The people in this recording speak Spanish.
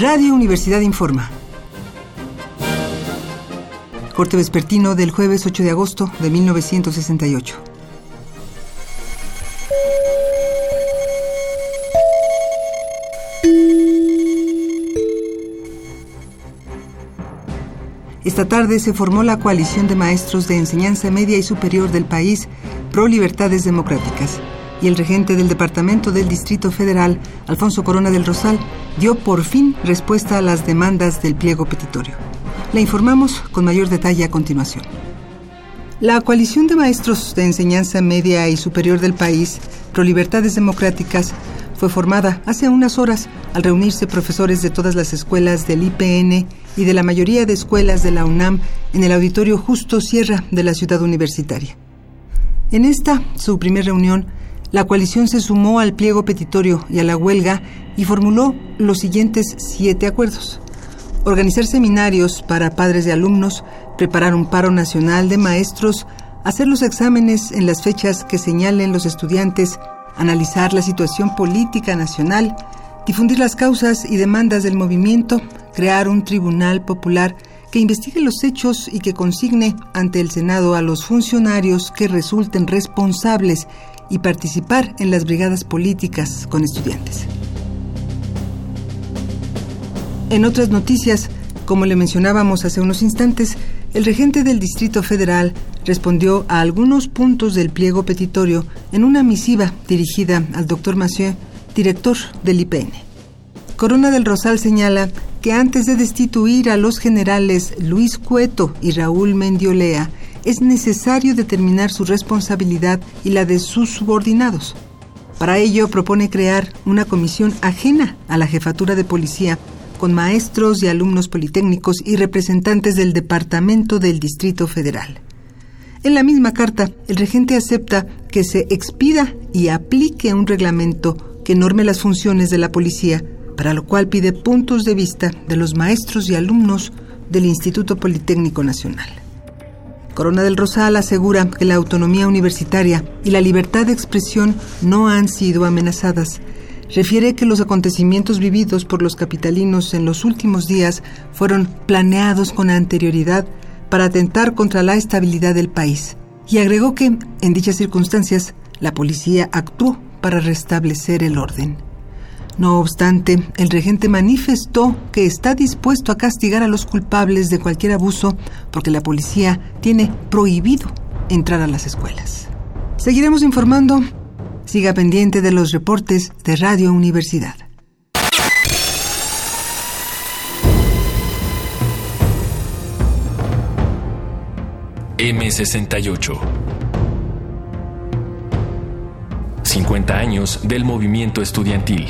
Radio Universidad Informa. Corte vespertino del jueves 8 de agosto de 1968. Esta tarde se formó la coalición de maestros de enseñanza media y superior del país pro libertades democráticas y el regente del Departamento del Distrito Federal, Alfonso Corona del Rosal, dio por fin respuesta a las demandas del pliego petitorio. La informamos con mayor detalle a continuación. La coalición de maestros de enseñanza media y superior del país, pro libertades democráticas, fue formada hace unas horas al reunirse profesores de todas las escuelas del IPN y de la mayoría de escuelas de la UNAM en el auditorio Justo Sierra de la ciudad universitaria. En esta, su primera reunión, la coalición se sumó al pliego petitorio y a la huelga y formuló los siguientes siete acuerdos. Organizar seminarios para padres de alumnos, preparar un paro nacional de maestros, hacer los exámenes en las fechas que señalen los estudiantes, analizar la situación política nacional, difundir las causas y demandas del movimiento, crear un tribunal popular que investigue los hechos y que consigne ante el Senado a los funcionarios que resulten responsables y participar en las brigadas políticas con estudiantes. En otras noticias, como le mencionábamos hace unos instantes, el regente del Distrito Federal respondió a algunos puntos del pliego petitorio en una misiva dirigida al doctor Massieu, director del IPN. Corona del Rosal señala que antes de destituir a los generales Luis Cueto y Raúl Mendiolea, es necesario determinar su responsabilidad y la de sus subordinados. Para ello propone crear una comisión ajena a la jefatura de policía con maestros y alumnos politécnicos y representantes del Departamento del Distrito Federal. En la misma carta, el regente acepta que se expida y aplique un reglamento que norme las funciones de la policía, para lo cual pide puntos de vista de los maestros y alumnos del Instituto Politécnico Nacional. Corona del Rosal asegura que la autonomía universitaria y la libertad de expresión no han sido amenazadas. Refiere que los acontecimientos vividos por los capitalinos en los últimos días fueron planeados con anterioridad para atentar contra la estabilidad del país. Y agregó que, en dichas circunstancias, la policía actuó para restablecer el orden. No obstante, el regente manifestó que está dispuesto a castigar a los culpables de cualquier abuso porque la policía tiene prohibido entrar a las escuelas. Seguiremos informando. Siga pendiente de los reportes de Radio Universidad. M68 50 años del movimiento estudiantil.